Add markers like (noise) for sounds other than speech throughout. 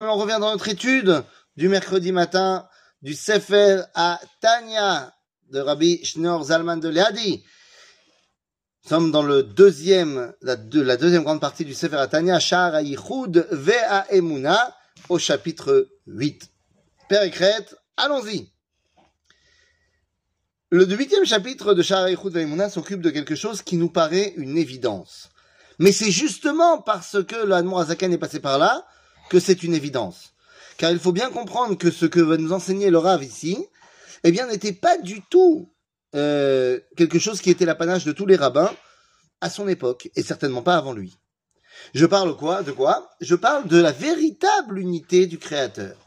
On revient dans notre étude du mercredi matin du Sefer à Tanya de Rabbi Shneur Zalman de Liadi. Nous sommes dans le deuxième, la, deuxième grande partie du Sefer à Tanya, Shar Ayichud Vea Emuna, au chapitre 8. Père Ekret, allons-y. Le huitième chapitre de Shar Ayichud Vea Emuna s'occupe de quelque chose qui nous paraît une évidence. Mais c'est justement parce que l'Admor Azaken est passé par là que c'est une évidence. Car il faut bien comprendre que ce que va nous enseigner le Rav ici, eh bien, n'était pas du tout euh, quelque chose qui était l'apanage de tous les rabbins à son époque, et certainement pas avant lui. Je parle quoi De quoi Je parle de la véritable unité du Créateur.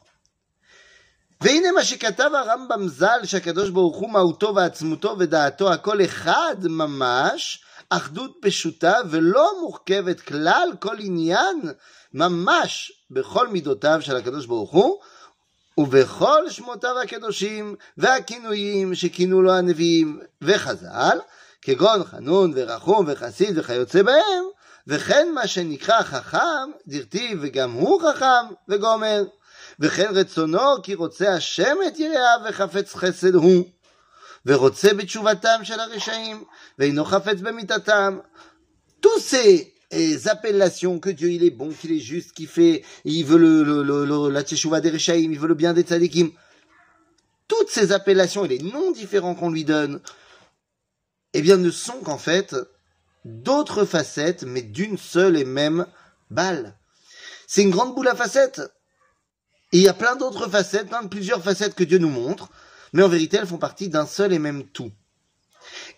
והנה מה שכתב הרמב"ם ז"ל שהקדוש ברוך הוא מהותו ועצמותו ודעתו הכל אחד ממש, אחדות פשוטה ולא מורכבת כלל כל עניין ממש בכל מידותיו של הקדוש ברוך הוא ובכל שמותיו הקדושים והכינויים שכינו לו הנביאים וחז"ל כגון חנון ורחום וחסיד וכיוצא בהם וכן מה שנקרא חכם דרתיו וגם הוא חכם וגומר וכן רצונו כי רוצה השם את יראיו וחפץ חסד הוא ורוצה בתשובתם של הרשעים ואינו חפץ במיתתם tous ces les appellations que Dieu il est bon, qu'il est juste, qu'il fait, il veut le, le, le, la tchouva des Rechaim, il veut le bien des tzadikim. Toutes ces appellations et les noms différents qu'on lui donne, eh bien, ne sont qu'en fait d'autres facettes, mais d'une seule et même balle. C'est une grande boule à facettes. Et il y a plein d'autres facettes, plein de plusieurs facettes que Dieu nous montre, mais en vérité, elles font partie d'un seul et même tout.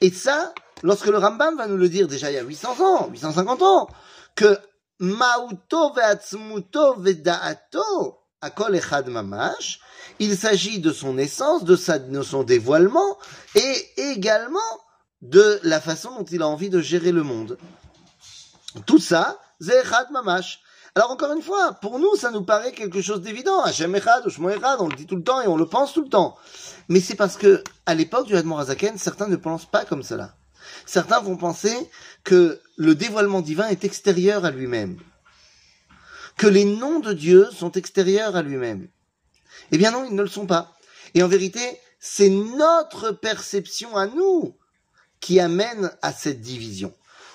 Et ça, lorsque le Rambam va nous le dire déjà il y a 800 ans, 850 ans, que Mauto ve'atzmuto ve'da'ato akol echad mamash, il s'agit de son essence, de, sa, son dévoilement, et également de la façon dont il a envie de gérer le monde. Tout ça, echad mamash. Alors encore une fois, pour nous, ça nous paraît quelque chose d'évident. Hashem echad, on le dit tout le temps et on le pense tout le temps. Mais c'est parce que, à l'époque du Hadmor Azaken, certains ne pensent pas comme cela. Certains vont penser que le dévoilement divin est extérieur à lui-même. Que les noms de Dieu sont extérieurs à lui-même. Eh bien non, ils ne le sont pas. Et en vérité, c'est notre perception à nous qui amène à cette division.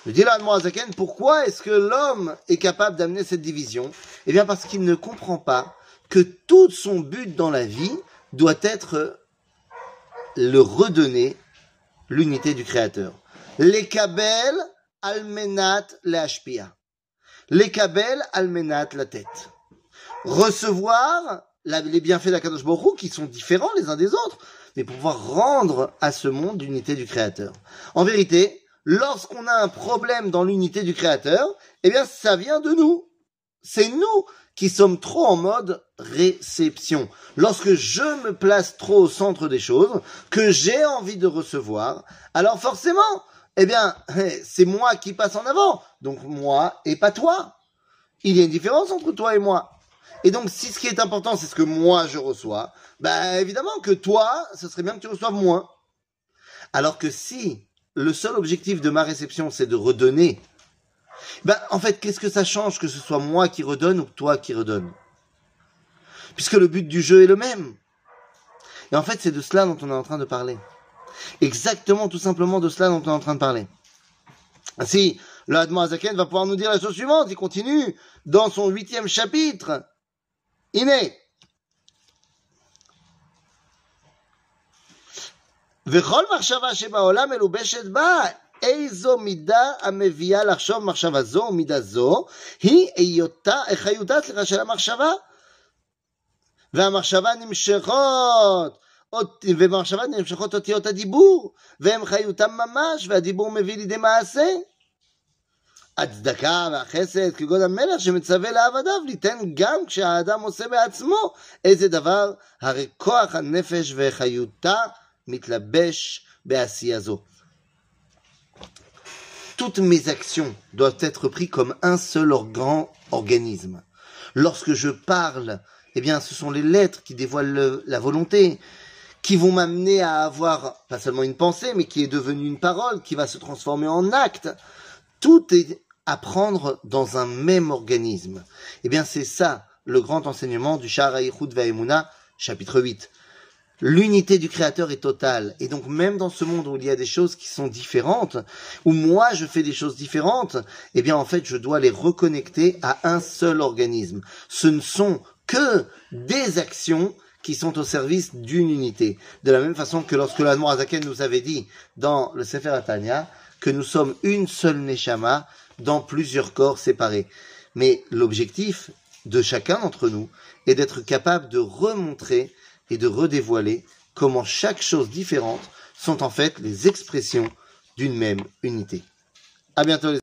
Je dis là à pourquoi est-ce que l'homme est capable d'amener cette division? Eh bien parce qu'il ne comprend pas que tout son but dans la vie doit être le redonner l'unité du Créateur. Les kabel almenat le Les kabel almenat la tête. Recevoir les bienfaits d'Akadosh Baruch qui sont différents les uns des autres, mais pouvoir rendre à ce monde l'unité du Créateur. En vérité, lorsqu'on a un problème dans l'unité du Créateur, eh bien, ça vient de nous. C'est nous qui sommes trop en mode réception. Lorsque je me place trop au centre des choses, que j'ai envie de recevoir, alors forcément, eh bien, (laughs) c'est moi qui passe en avant. Donc moi et pas toi. Il y a une différence entre toi et moi. Et donc, si ce qui est important, c'est ce que moi je reçois, ben évidemment que toi, ce serait bien que tu reçoives moins. Alors que si le seul objectif de ma réception, c'est de redonner ben, en fait, qu'est-ce que ça change que ce soit moi qui redonne ou toi qui redonne? Puisque le but du jeu est le même. Et en fait, c'est de cela dont on est en train de parler. Exactement, tout simplement de cela dont on est en train de parler. Ainsi, le Azaken va pouvoir nous dire la chose suivante. Il continue dans son huitième chapitre. Iné. וכל מחשבה שבעולם מלובשת בה איזו מידה המביאה לחשוב מחשבה זו מידה זו, היא היותה, חיותה סליחה של המחשבה. והמחשבה נמשכות, ובמחשבה נמשכות אותיות הדיבור, והם חיותם ממש, והדיבור מביא לידי מעשה. הצדקה והחסד כגון המלך שמצווה לעבדיו ליתן גם כשהאדם עושה בעצמו איזה דבר, הרי כוח הנפש וחיותה mitlabesh. Toutes mes actions doivent être prises comme un seul grand organisme. Lorsque je parle, eh bien, ce sont les lettres qui dévoilent la volonté, qui vont m'amener à avoir pas seulement une pensée, mais qui est devenue une parole, qui va se transformer en acte. Tout est à prendre dans un même organisme. Eh bien, c'est ça le grand enseignement du Shara Yichud Vaemuna, chapitre 8. L'unité du Créateur est totale. Et donc même dans ce monde où il y a des choses qui sont différentes, où moi je fais des choses différentes, eh bien en fait je dois les reconnecter à un seul organisme. Ce ne sont que des actions qui sont au service d'une unité. De la même façon que lorsque l'Admor Azaken nous avait dit dans le Sefer Atania que nous sommes une seule Neshama dans plusieurs corps séparés. Mais l'objectif de chacun d'entre nous est d'être capable de remontrer et de redévoiler comment chaque chose différente sont en fait les expressions d'une même unité. À bientôt les